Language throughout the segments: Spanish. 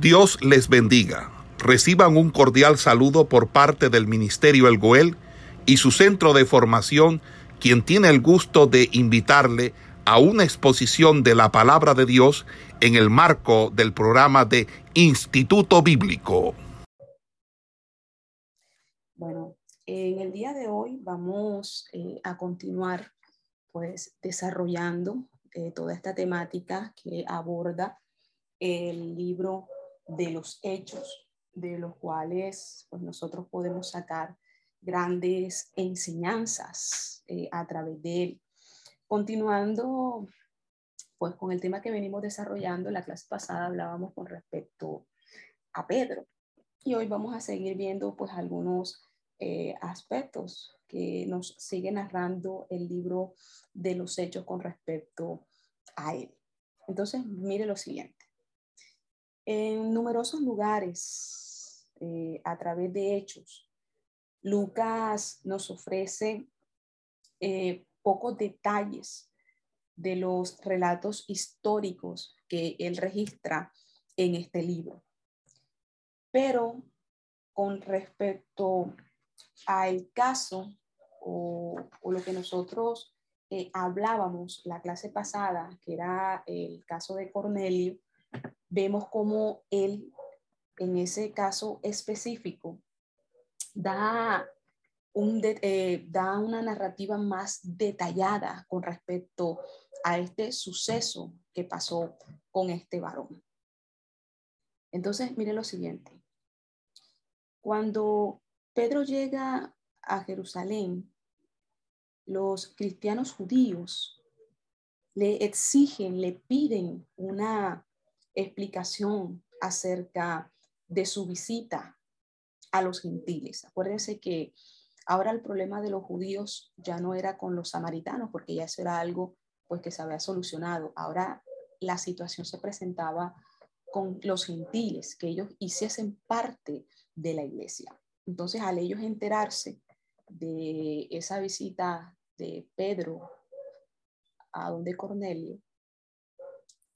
Dios les bendiga. Reciban un cordial saludo por parte del Ministerio El Goel y su centro de formación, quien tiene el gusto de invitarle a una exposición de la palabra de Dios en el marco del programa de Instituto Bíblico. Bueno, en el día de hoy vamos eh, a continuar pues desarrollando eh, toda esta temática que aborda el libro de los hechos, de los cuales pues, nosotros podemos sacar grandes enseñanzas eh, a través de él. Continuando pues con el tema que venimos desarrollando, la clase pasada hablábamos con respecto a Pedro y hoy vamos a seguir viendo pues algunos eh, aspectos que nos sigue narrando el libro de los hechos con respecto a él. Entonces, mire lo siguiente. En numerosos lugares, eh, a través de hechos, Lucas nos ofrece eh, pocos detalles de los relatos históricos que él registra en este libro. Pero con respecto al caso o, lo que nosotros eh, hablábamos la clase pasada, que era el caso de Cornelio, vemos cómo él, en ese caso específico, da, un eh, da una narrativa más detallada con respecto a este suceso que pasó con este varón. Entonces, mire lo siguiente. Cuando Pedro llega a Jerusalén, los cristianos judíos le exigen, le piden una explicación acerca de su visita a los gentiles. Acuérdense que ahora el problema de los judíos ya no era con los samaritanos, porque ya eso era algo pues que se había solucionado. Ahora la situación se presentaba con los gentiles, que ellos hiciesen parte de la iglesia. Entonces, al ellos enterarse de esa visita de Pedro a donde Cornelio,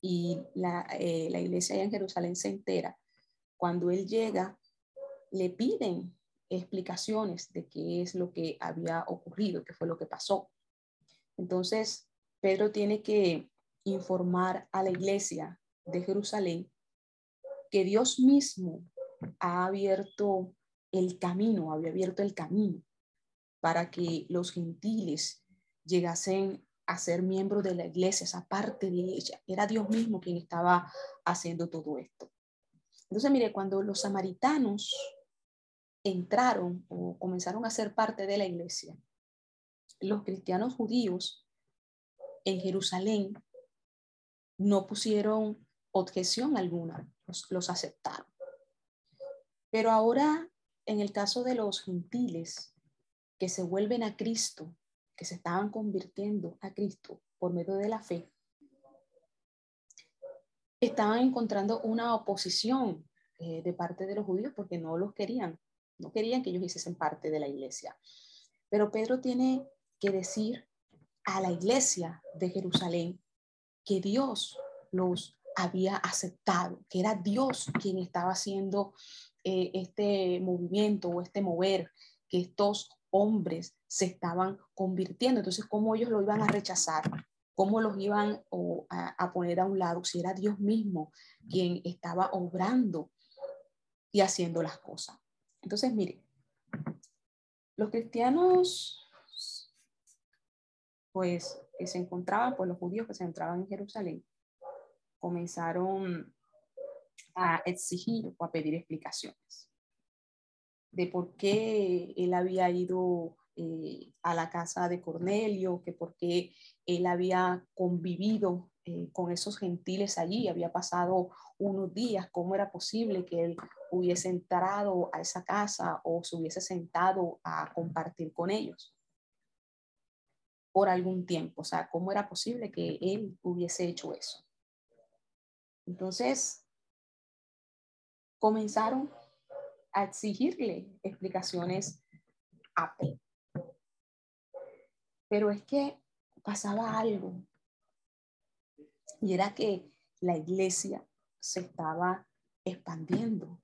y la, eh, la iglesia en Jerusalén se entera, cuando él llega, le piden explicaciones de qué es lo que había ocurrido, qué fue lo que pasó. Entonces, Pedro tiene que informar a la iglesia de Jerusalén que Dios mismo ha abierto el camino, había abierto el camino para que los gentiles llegasen a ser miembro de la iglesia, esa parte de ella. Era Dios mismo quien estaba haciendo todo esto. Entonces, mire, cuando los samaritanos entraron o comenzaron a ser parte de la iglesia, los cristianos judíos en Jerusalén no pusieron objeción alguna, los, los aceptaron. Pero ahora, en el caso de los gentiles que se vuelven a Cristo, que se estaban convirtiendo a Cristo por medio de la fe, estaban encontrando una oposición eh, de parte de los judíos porque no los querían, no querían que ellos hiciesen parte de la iglesia. Pero Pedro tiene que decir a la iglesia de Jerusalén que Dios los había aceptado, que era Dios quien estaba haciendo eh, este movimiento o este mover, que estos hombres se estaban convirtiendo. Entonces, ¿cómo ellos lo iban a rechazar? ¿Cómo los iban a, poner a un lado si era Dios mismo quien estaba obrando y haciendo las cosas? Entonces, mire, los cristianos, pues, que se encontraban, pues los judíos que se encontraban en Jerusalén, comenzaron a exigir o a pedir explicaciones de por qué él había ido eh, a la casa de Cornelio, que por qué él había convivido eh, con esos gentiles allí, había pasado unos días, cómo era posible que él hubiese entrado a esa casa o se hubiese sentado a compartir con ellos por algún tiempo, o sea, cómo era posible que él hubiese hecho eso. Entonces, comenzaron a exigirle explicaciones a Pedro. Pero es que pasaba algo y era que la iglesia se estaba expandiendo.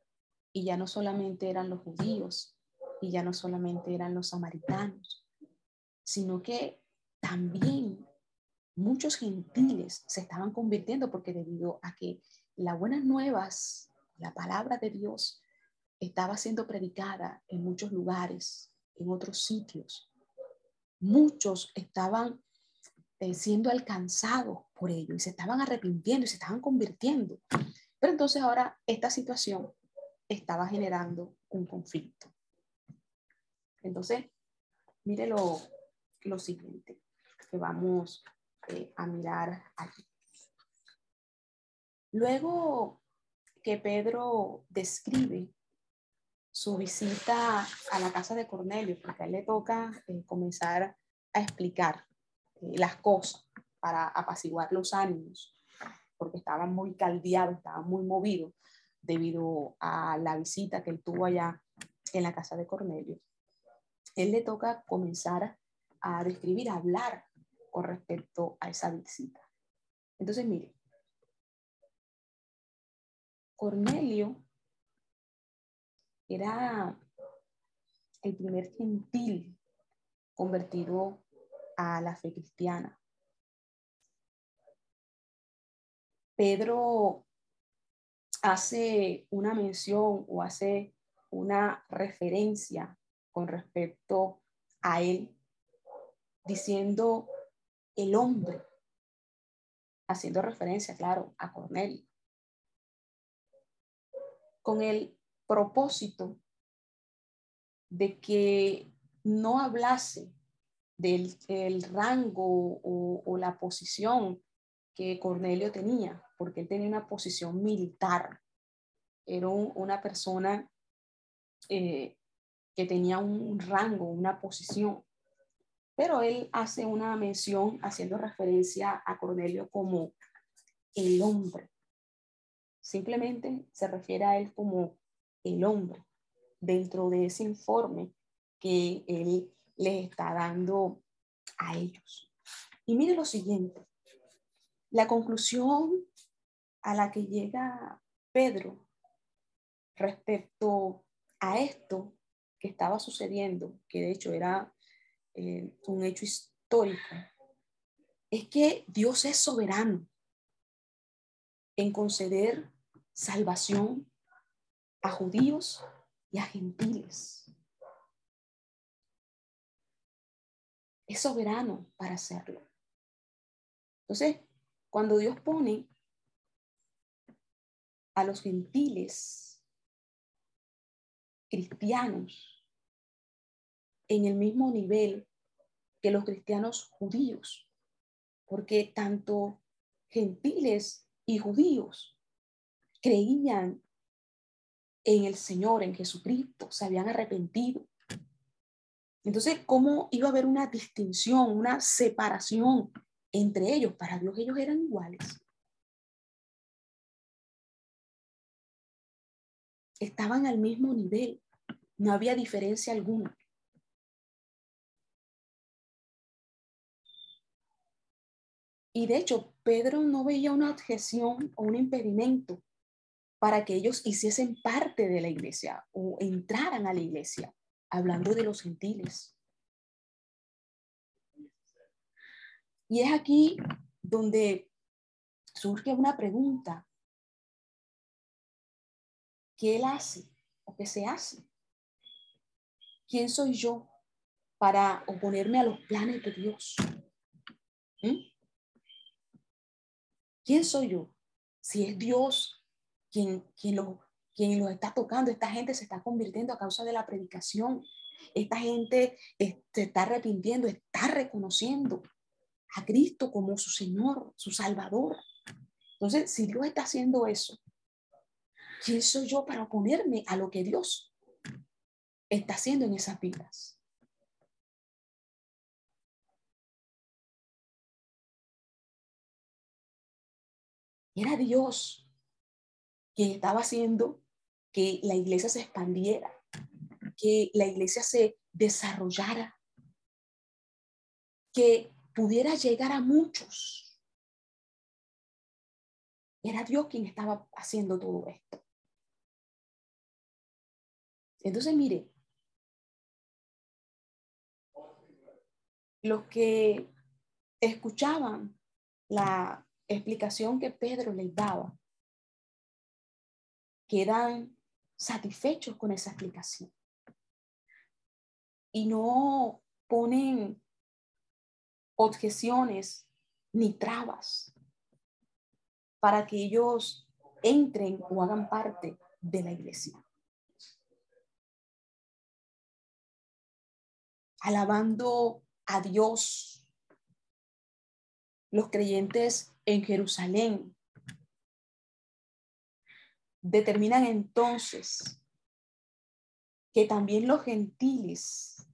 Y ya no solamente eran los judíos, y ya no solamente eran los samaritanos, sino que también muchos gentiles se estaban convirtiendo porque debido a que las buenas nuevas, la palabra de Dios, estaba siendo predicada en muchos lugares, en otros sitios. Muchos estaban eh, siendo alcanzados por ello y se estaban arrepintiendo y se estaban convirtiendo. Pero entonces ahora esta situación estaba generando un conflicto. Entonces, mire lo, lo siguiente que vamos eh, a mirar aquí. Luego que Pedro describe su visita a la casa de Cornelio, porque a él le toca eh, comenzar a explicar eh, las cosas para apaciguar los ánimos, porque estaban muy caldeados, estaban muy movidos debido a la visita que él tuvo allá en la casa de Cornelio. Él le toca comenzar a describir, a hablar con respecto a esa visita. Entonces, mire, Cornelio era el primer gentil convertido a la fe cristiana. Pedro hace una mención o hace una referencia con respecto a él, diciendo el hombre, haciendo referencia, claro, a Cornelio, con el propósito de que no hablase del rango o, la posición que Cornelio tenía, porque él tenía una posición militar. Era una persona eh, que tenía un rango, una posición. Pero él hace una mención haciendo referencia a Cornelio como el hombre. Simplemente se refiere a él como el hombre dentro de ese informe que él les está dando a ellos. Y mire lo siguiente, la conclusión a la que llega Pedro respecto a esto que estaba sucediendo, que de hecho era eh, un hecho histórico, es que Dios es soberano en conceder salvación a judíos y a gentiles. Es soberano para hacerlo. Entonces, cuando Dios pone a los gentiles cristianos en el mismo nivel que los cristianos judíos, porque tanto gentiles y judíos creían en el Señor, en Jesucristo, se habían arrepentido. Entonces, ¿cómo iba a haber una distinción, una separación entre ellos? Para Dios ellos eran iguales. Estaban al mismo nivel, no había diferencia alguna. Y de hecho, Pedro no veía una objeción o un impedimento para que ellos hiciesen parte de la iglesia o entraran a la iglesia, hablando de los gentiles. Y es aquí donde surge una pregunta. ¿Qué él hace o qué se hace? ¿Quién soy yo para oponerme a los planes de Dios? ¿Mm? ¿Quién soy yo? Si es Dios quien, quien, lo, quien los está tocando. Esta gente se está convirtiendo a causa de la predicación. Esta gente se está arrepintiendo, está reconociendo a Cristo como su Señor, su Salvador. Entonces, si Dios está haciendo eso, ¿quién soy yo para oponerme a lo que Dios está haciendo en esas vidas? Era Dios quien estaba haciendo que la iglesia se expandiera, que la iglesia se desarrollara, que pudiera llegar a muchos. Era Dios quien estaba haciendo todo esto. Entonces, mire, los que escuchaban la explicación que Pedro les daba, quedan satisfechos con esa explicación y no ponen objeciones ni trabas para que ellos entren o hagan parte de la iglesia. Alabando a Dios, los creyentes en Jerusalén determinan entonces que también los gentiles,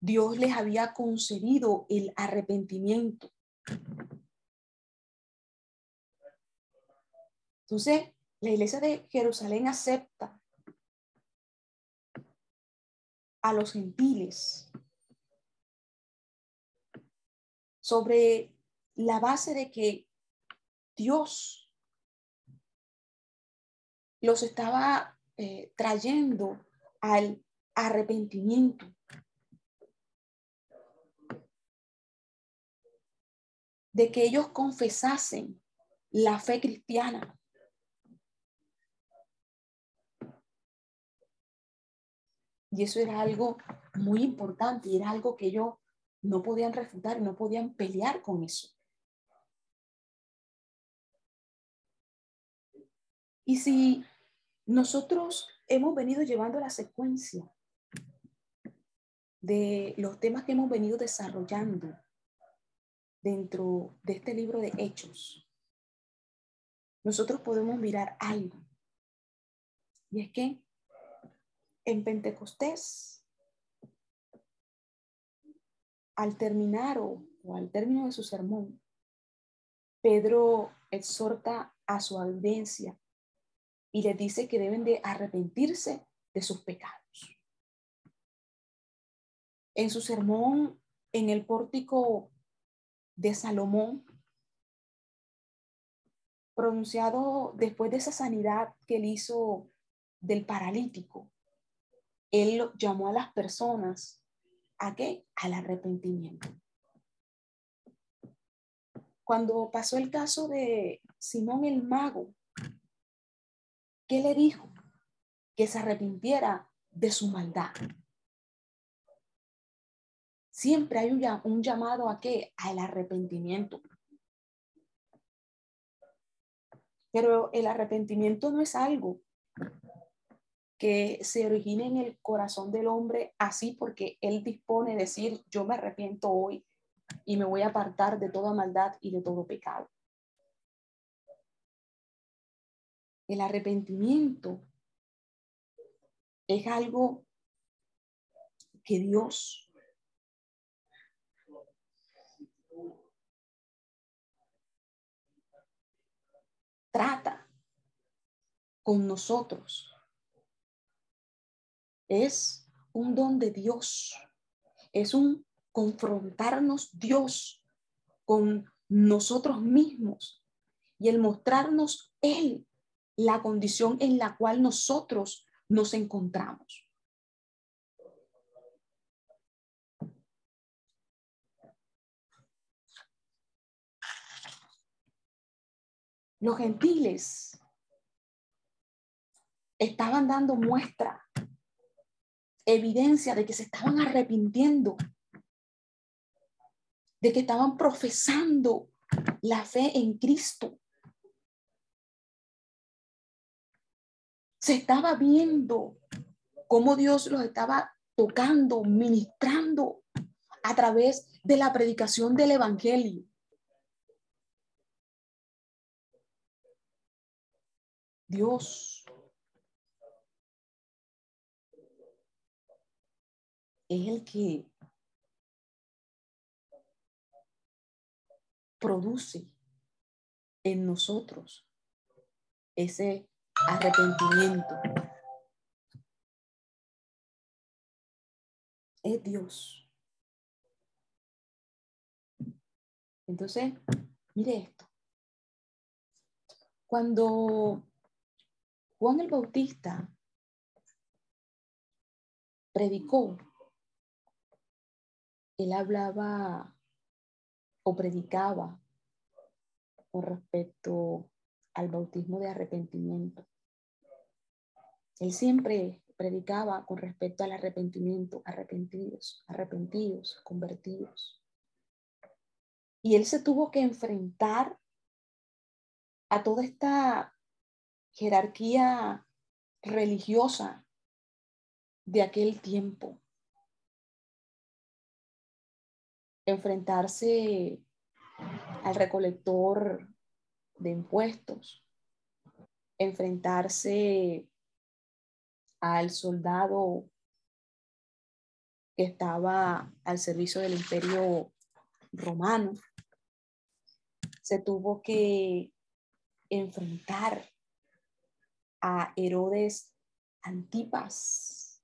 Dios les había concedido el arrepentimiento. Entonces, la iglesia de Jerusalén acepta a los gentiles sobre la base de que Dios los estaba eh, trayendo al arrepentimiento. De que ellos confesasen la fe cristiana. Y eso era algo muy importante y era algo que ellos no podían refutar, no podían pelear con eso. Y si nosotros hemos venido llevando la secuencia de los temas que hemos venido desarrollando dentro de este libro de hechos. Nosotros podemos mirar algo. Y es que en Pentecostés, al terminar o, al término de su sermón, Pedro exhorta a su audiencia y les dice que deben de arrepentirse de sus pecados. En su sermón en el pórtico de Salomón, pronunciado después de esa sanidad que él hizo del paralítico, él llamó a las personas a qué? Al arrepentimiento. Cuando pasó el caso de Simón el mago, ¿Qué le dijo? Que se arrepintiera de su maldad. Siempre hay un, llamado a qué? Al arrepentimiento. Pero el arrepentimiento no es algo que se origine en el corazón del hombre así porque él dispone de decir, yo me arrepiento hoy y me voy a apartar de toda maldad y de todo pecado. El arrepentimiento es algo que Dios trata con nosotros. Es un don de Dios. Es un confrontarnos Dios con nosotros mismos y el mostrarnos Él la condición en la cual nosotros nos encontramos. Los gentiles estaban dando muestra, evidencia de que se estaban arrepintiendo, de que estaban profesando la fe en Cristo. Se estaba viendo cómo Dios los estaba tocando, ministrando a través de la predicación del Evangelio. Dios es el que produce en nosotros ese arrepentimiento. Es Dios. Entonces, mire esto. Cuando Juan el Bautista predicó, él hablaba o predicaba con respecto al bautismo de arrepentimiento. Él siempre predicaba con respecto al arrepentimiento, arrepentidos, arrepentidos, convertidos. Y él se tuvo que enfrentar a toda esta jerarquía religiosa de aquel tiempo. Enfrentarse al recolector de impuestos, enfrentarse al soldado que estaba al servicio del imperio romano. Se tuvo que enfrentar a Herodes Antipas,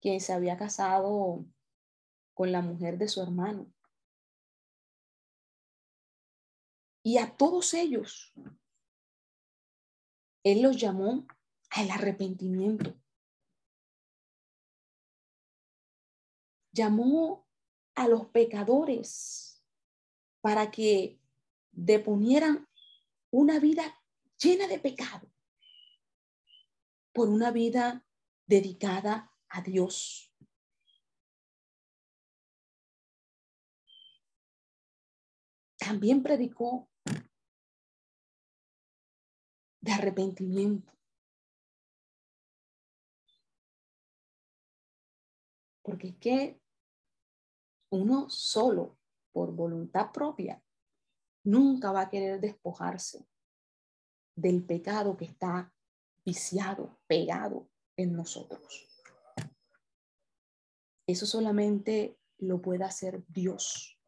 que se había casado con la mujer de su hermano. Y a todos ellos, él los llamó al arrepentimiento. Llamó a los pecadores para que deponieran una vida llena de pecado por una vida dedicada a Dios. También predicó de arrepentimiento. Porque es que uno solo, por voluntad propia, nunca va a querer despojarse del pecado que está viciado, pegado en nosotros. Eso solamente lo puede hacer Dios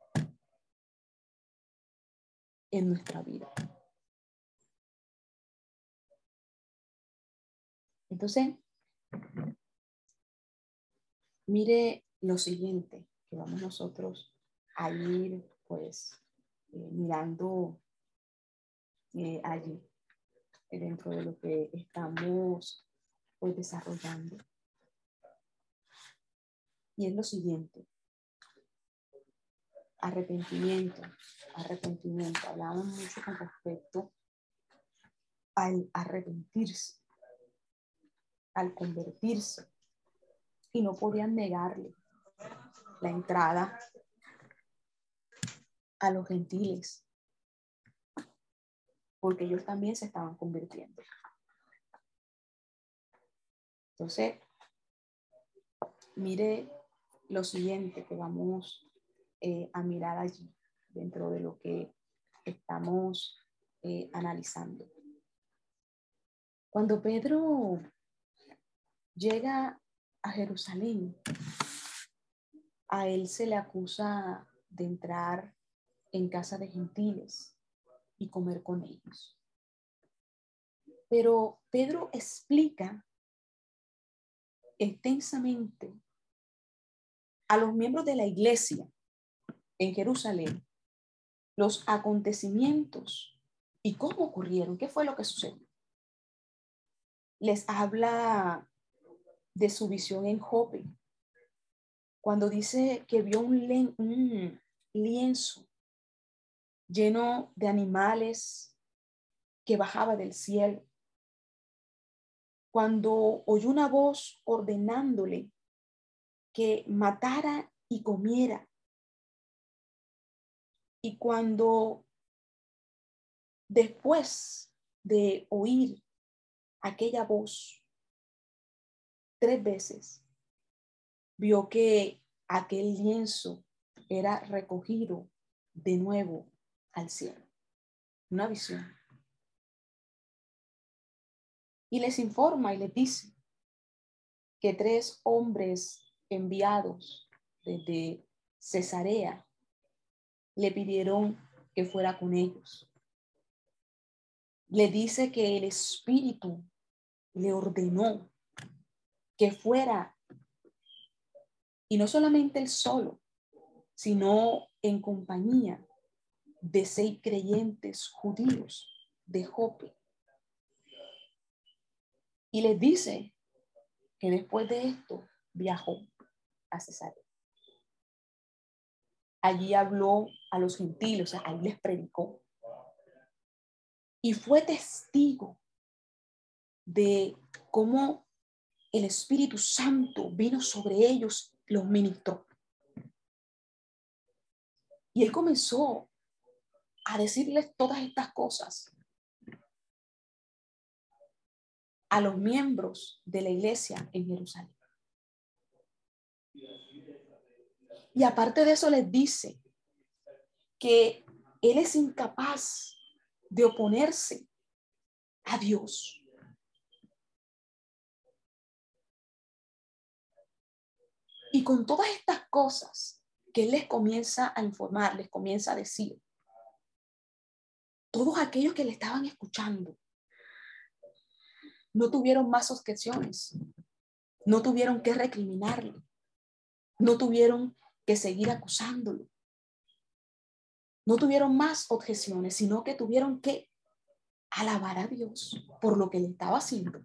en nuestra vida. Entonces, mire lo siguiente que vamos nosotros a ir pues eh, mirando eh, allí dentro de lo que estamos pues desarrollando. Y es lo siguiente. Arrepentimiento, arrepentimiento. Hablamos mucho con respecto al arrepentirse, al convertirse. Y no podían negarle la entrada a los gentiles, porque ellos también se estaban convirtiendo. Entonces, mire lo siguiente que vamos eh, a mirar allí, dentro de lo que estamos eh, analizando. Cuando Pedro llega a Jerusalén, a él se le acusa de entrar en casa de gentiles y comer con ellos. Pero Pedro explica extensamente a los miembros de la iglesia en Jerusalén los acontecimientos y cómo ocurrieron, qué fue lo que sucedió. Les habla de su visión en Jope, cuando dice que vio un, un lienzo lleno de animales que bajaba del cielo. Cuando oyó una voz ordenándole que matara y comiera. Y cuando después de oír aquella voz tres veces, vio que aquel lienzo era recogido de nuevo al cielo. Una visión. Y les informa y les dice que tres hombres enviados desde Cesarea le pidieron que fuera con ellos. Le dice que el Espíritu le ordenó que fuera, y no solamente él solo, sino en compañía de seis creyentes judíos de Jope. Y les dice que después de esto viajó a Cesarea. Allí habló a los gentiles, o sea, ahí les predicó. Y fue testigo de cómo el Espíritu Santo vino sobre ellos, los ministró. Y él comenzó a decirles todas estas cosas a los miembros de la iglesia en Jerusalén. Y aparte de eso les dice que él es incapaz de oponerse a Dios. Y con todas estas cosas que él les comienza a informar, les comienza a decir, todos aquellos que le estaban escuchando no tuvieron más objeciones, no tuvieron que recriminarle, no tuvieron que seguir acusándolo, no tuvieron más objeciones, sino que tuvieron que alabar a Dios por lo que le estaba haciendo.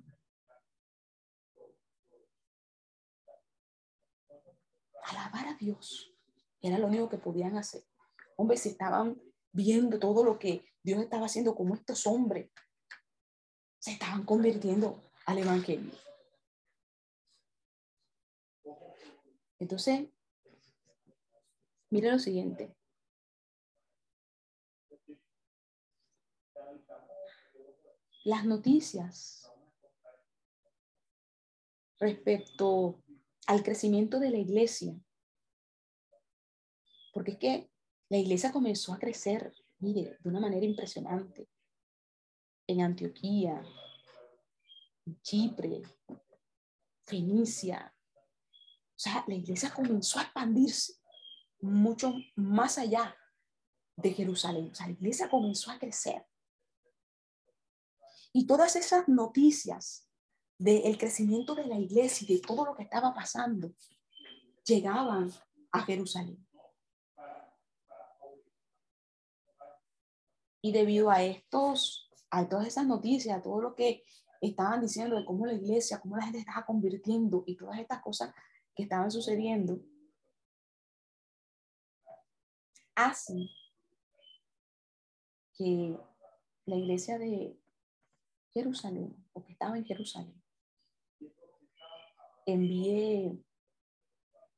Alabar a Dios era lo único que podían hacer. Hombre, si estaban viendo todo lo que Dios estaba haciendo, como estos hombres se estaban convirtiendo al Evangelio. Entonces, mire lo siguiente. Las noticias respecto al crecimiento de la iglesia, porque es que la iglesia comenzó a crecer, mire, de una manera impresionante en Antioquía, Chipre, Fenicia. O sea, la iglesia comenzó a expandirse mucho más allá de Jerusalén. O sea, la iglesia comenzó a crecer. Y todas esas noticias del crecimiento de la iglesia y de todo lo que estaba pasando llegaban a Jerusalén. Y debido a estos a todas esas noticias, a todo lo que estaban diciendo de cómo la iglesia, cómo la gente estaba convirtiendo y todas estas cosas que estaban sucediendo, hacen que la iglesia de Jerusalén, o que estaba en Jerusalén, envíe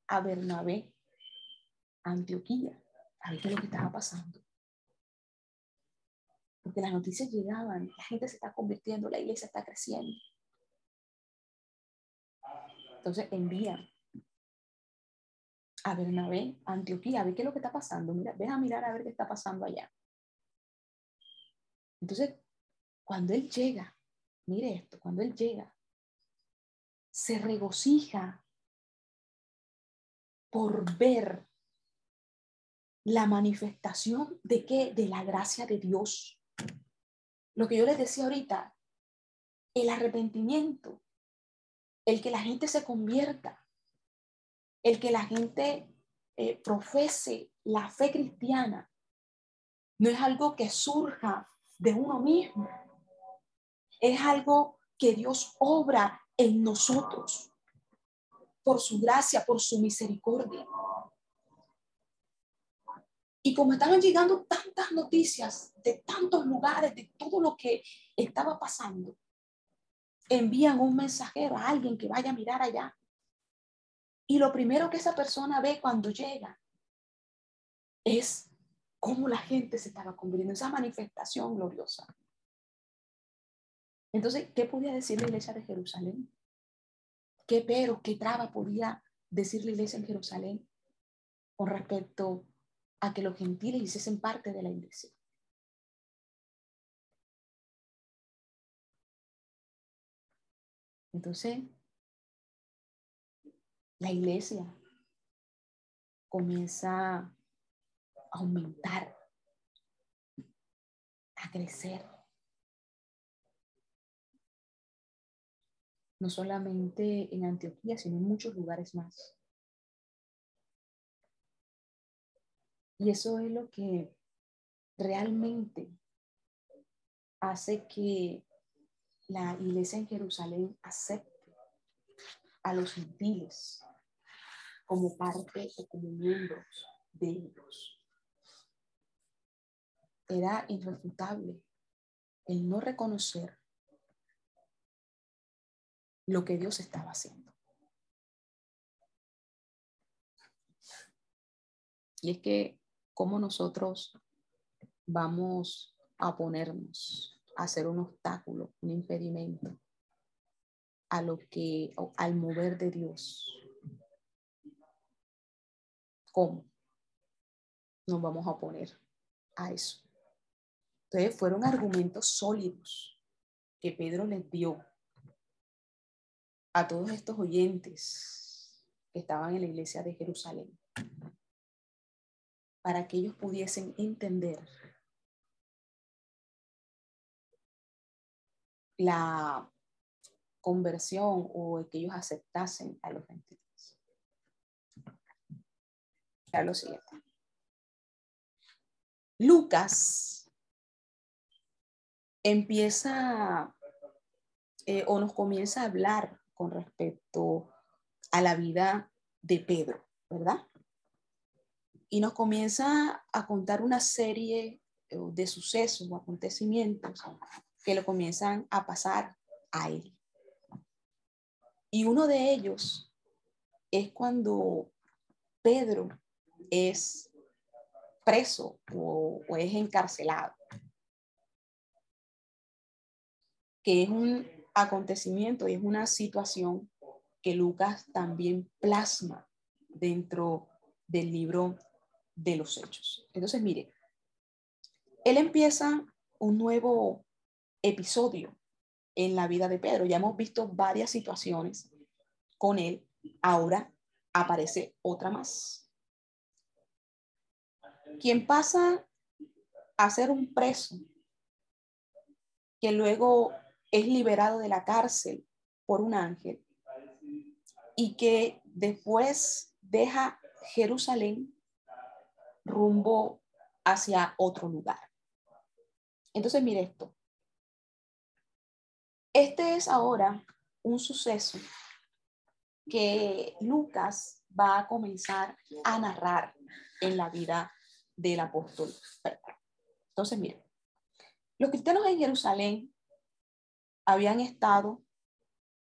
a Bernabé a Antioquía a ver qué es lo que estaba pasando porque las noticias llegaban, la gente se está convirtiendo, la iglesia está creciendo. Entonces envían a Bernabé, a Antioquía, a ver qué es lo que está pasando. Mira, ven a mirar a ver qué está pasando allá. Entonces, cuando él llega, mire esto, cuando él llega, se regocija por ver la manifestación de qué? De la gracia de Dios lo que yo les decía ahorita, el arrepentimiento, el que la gente se convierta, el que la gente eh, profese la fe cristiana, no es algo que surja de uno mismo, es algo que Dios obra en nosotros por su gracia, por su misericordia. Y como estaban llegando tantas noticias de tantos lugares, de todo lo que estaba pasando, envían un mensajero a alguien que vaya a mirar allá. Y lo primero que esa persona ve cuando llega es cómo la gente se estaba convirtiendo, esa manifestación gloriosa. Entonces, ¿qué podía decir la iglesia de Jerusalén? ¿Qué pero, qué traba podía decir la iglesia en Jerusalén con respecto a que los gentiles hiciesen parte de la iglesia. Entonces, la iglesia comienza a aumentar, a crecer. No solamente en Antioquía, sino en muchos lugares más. Y eso es lo que realmente hace que la iglesia en Jerusalén acepte a los gentiles como parte o como miembros de ellos. Era irrefutable el no reconocer lo que Dios estaba haciendo. Y es que cómo nosotros vamos a ponernos a hacer un obstáculo, un impedimento a lo que, al mover de Dios. ¿Cómo? Nos vamos a poner a eso. Entonces fueron argumentos sólidos que Pedro les dio a todos estos oyentes que estaban en la iglesia de Jerusalén para que ellos pudiesen entender la conversión o que ellos aceptasen a los gentiles. Ya lo siguiente. Lucas empieza eh, o nos comienza a hablar con respecto a la vida de Pedro, ¿verdad? y nos comienza a contar una serie eh, de sucesos o acontecimientos que le comienzan a pasar a él. Y uno de ellos es cuando Pedro es preso o, o es encarcelado, que es un acontecimiento y es una situación que Lucas también plasma dentro del libro de los hechos. Entonces, mire, él empieza un nuevo episodio en la vida de Pedro. Ya hemos visto varias situaciones con él. Ahora aparece otra más. Quien pasa a ser un preso, que luego es liberado de la cárcel por un ángel y que después deja Jerusalén rumbo hacia otro lugar. Entonces, mire esto. Este es ahora un suceso que Lucas va a comenzar a narrar en la vida del apóstol. Entonces, mire, los cristianos en Jerusalén habían estado,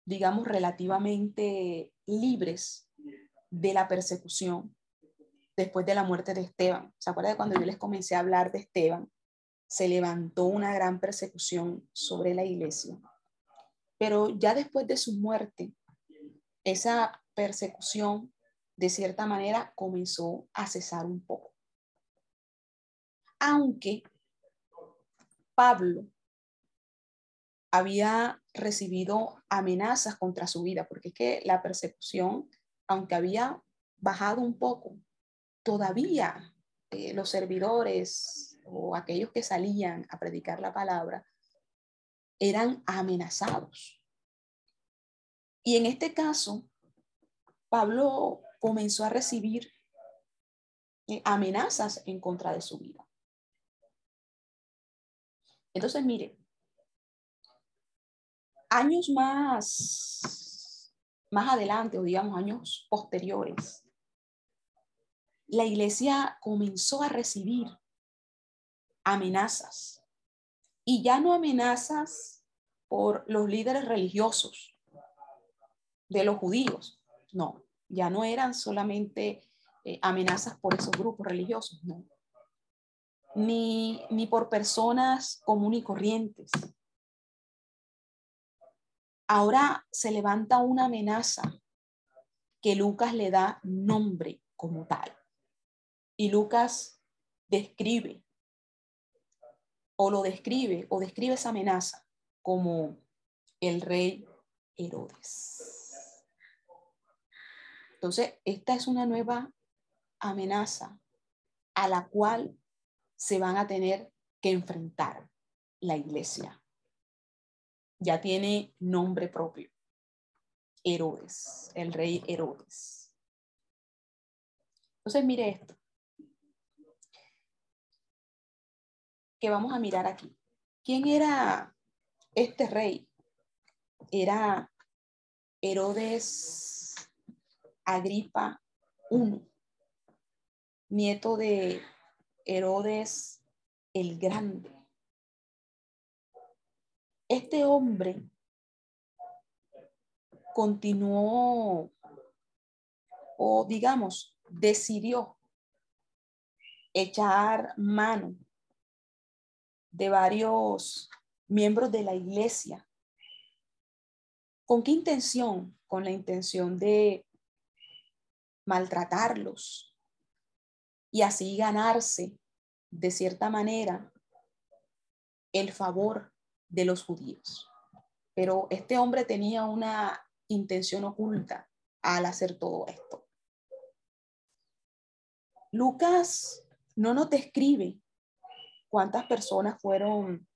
digamos, relativamente libres de la persecución después de la muerte de Esteban. ¿Se acuerda de cuando yo les comencé a hablar de Esteban? Se levantó una gran persecución sobre la iglesia. Pero ya después de su muerte, esa persecución, de cierta manera, comenzó a cesar un poco. Aunque Pablo había recibido amenazas contra su vida, porque es que la persecución, aunque había bajado un poco, todavía eh, los servidores o aquellos que salían a predicar la palabra eran amenazados. Y en este caso, Pablo comenzó a recibir eh, amenazas en contra de su vida. Entonces, mire, años más, más adelante, o digamos años posteriores, la iglesia comenzó a recibir amenazas y ya no amenazas por los líderes religiosos de los judíos, no, ya no eran solamente eh, amenazas por esos grupos religiosos, ni, ni por personas comunes y corrientes. Ahora se levanta una amenaza que Lucas le da nombre como tal. Y Lucas describe o lo describe o describe esa amenaza como el rey Herodes. Entonces, esta es una nueva amenaza a la cual se van a tener que enfrentar la iglesia. Ya tiene nombre propio. Herodes, el rey Herodes. Entonces, mire esto. que vamos a mirar aquí. ¿Quién era este rey? Era Herodes Agripa I, nieto de Herodes el Grande. Este hombre continuó o digamos, decidió echar mano de varios miembros de la iglesia. ¿Con qué intención? Con la intención de maltratarlos y así ganarse de cierta manera el favor de los judíos. Pero este hombre tenía una intención oculta al hacer todo esto. Lucas no nos describe cuántas personas fueron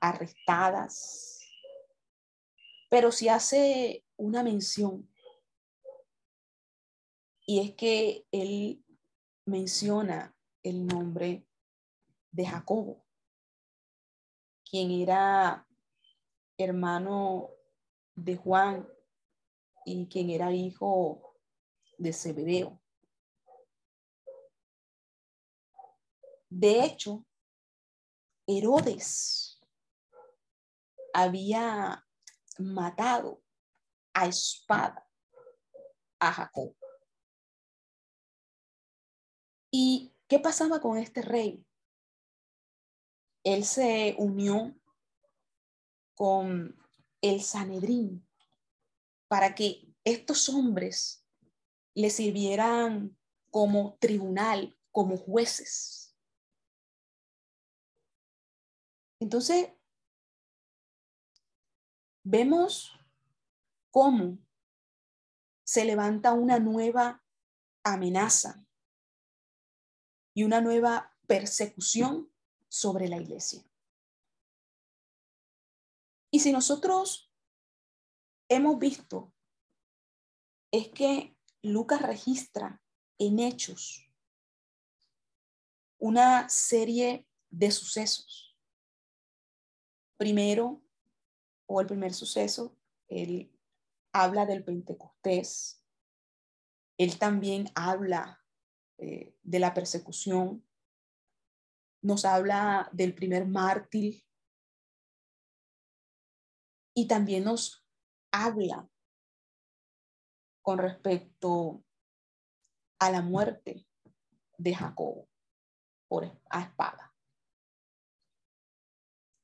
arrestadas, pero sí hace una mención. Y es que él menciona el nombre de Jacobo, quien era hermano de Juan y quien era hijo de Zebedeo. De hecho, Herodes había matado a espada a Jacob. ¿Y qué pasaba con este rey? Él se unió con el Sanedrín para que estos hombres le sirvieran como tribunal, como jueces. Entonces, vemos cómo se levanta una nueva amenaza y una nueva persecución sobre la iglesia. Y si nosotros hemos visto, es que Lucas registra en hechos una serie de sucesos Primero, o el primer suceso, él habla del Pentecostés. Él también habla eh, de la persecución. Nos habla del primer mártir. Y también nos habla con respecto a la muerte de Jacob por a espada.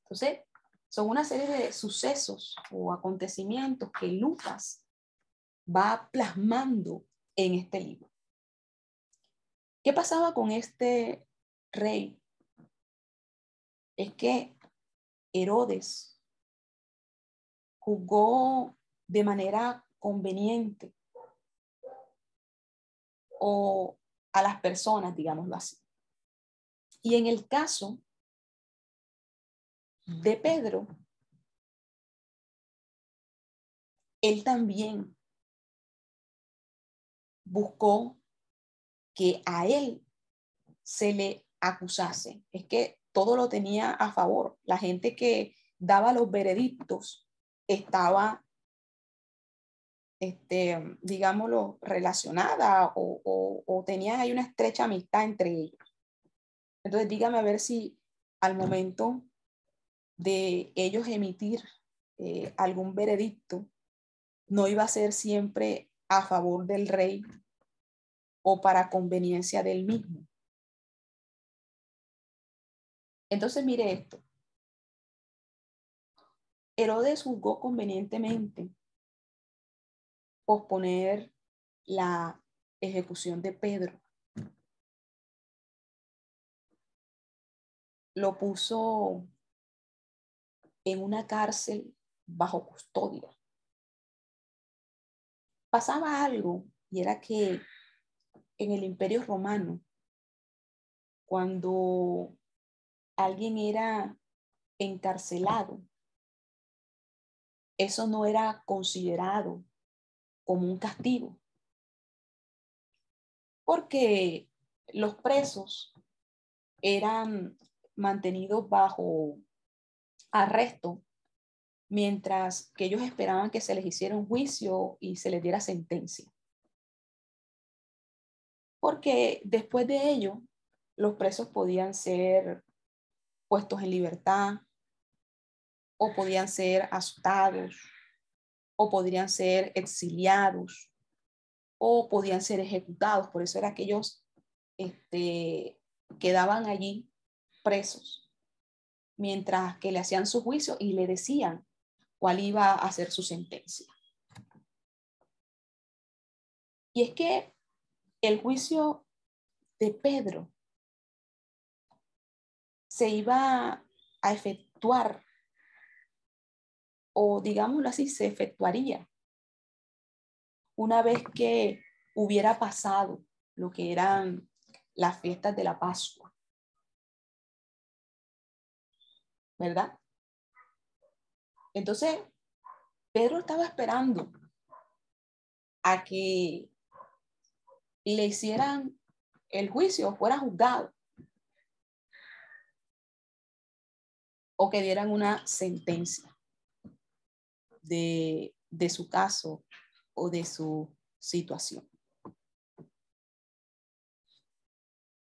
Entonces, son una serie de sucesos o acontecimientos que Lucas va plasmando en este libro. ¿Qué pasaba con este rey? Es que Herodes juzgó de manera conveniente o a las personas, digámoslo así. Y en el caso de Pedro, él también buscó que a él se le acusase. Es que todo lo tenía a favor. La gente que daba los veredictos estaba, este, digámoslo, relacionada o, o, tenían ahí una estrecha amistad entre ellos. Entonces, dígame a ver si al momento de ellos emitir eh, algún veredicto, no iba a ser siempre a favor del rey o para conveniencia del mismo. Entonces, mire esto. Herodes juzgó convenientemente posponer la ejecución de Pedro. Lo puso en una cárcel bajo custodia. Pasaba algo y era que en el imperio romano, cuando alguien era encarcelado, eso no era considerado como un castigo, porque los presos eran mantenidos bajo arresto mientras que ellos esperaban que se les hiciera un juicio y se les diera sentencia. Porque después de ello, los presos podían ser puestos en libertad o podían ser asustados o podrían ser exiliados o podían ser ejecutados. Por eso era que ellos este, quedaban allí presos, mientras que le hacían su juicio y le decían cuál iba a ser su sentencia. Y es que el juicio de Pedro se iba a efectuar, o digámoslo así, se efectuaría una vez que hubiera pasado lo que eran las fiestas de la Pascua. ¿Verdad? Entonces, Pedro estaba esperando a que le hicieran el juicio, fuera juzgado, o que dieran una sentencia de, de su caso o de su situación.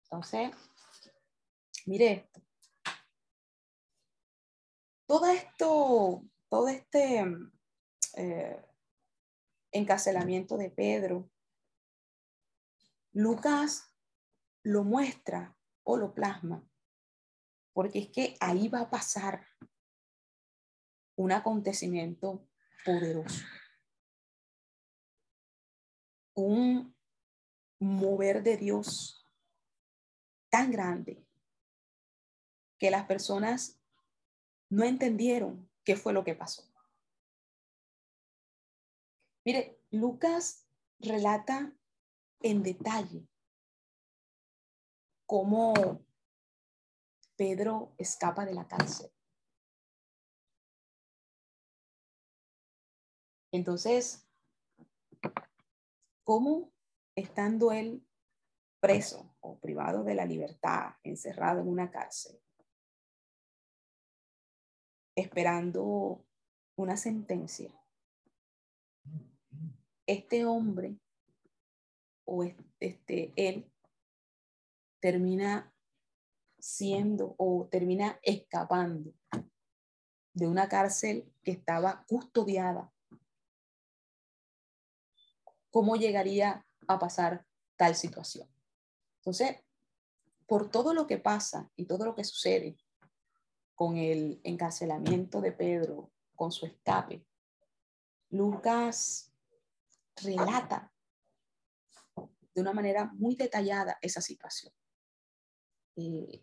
Entonces, mire esto. Todo esto, todo este eh, encarcelamiento de Pedro, Lucas lo muestra o lo plasma, porque es que ahí va a pasar un acontecimiento poderoso, un mover de Dios tan grande que las personas no entendieron qué fue lo que pasó. Mire, Lucas relata en detalle cómo Pedro escapa de la cárcel. Entonces, ¿cómo estando él preso o privado de la libertad, encerrado en una cárcel, esperando una sentencia, este hombre o este, él termina siendo o termina escapando de una cárcel que estaba custodiada. ¿Cómo llegaría a pasar tal situación? Entonces, por todo lo que pasa y todo lo que sucede con el encarcelamiento de Pedro, con su escape, Lucas relata de una manera muy detallada esa situación. Eh,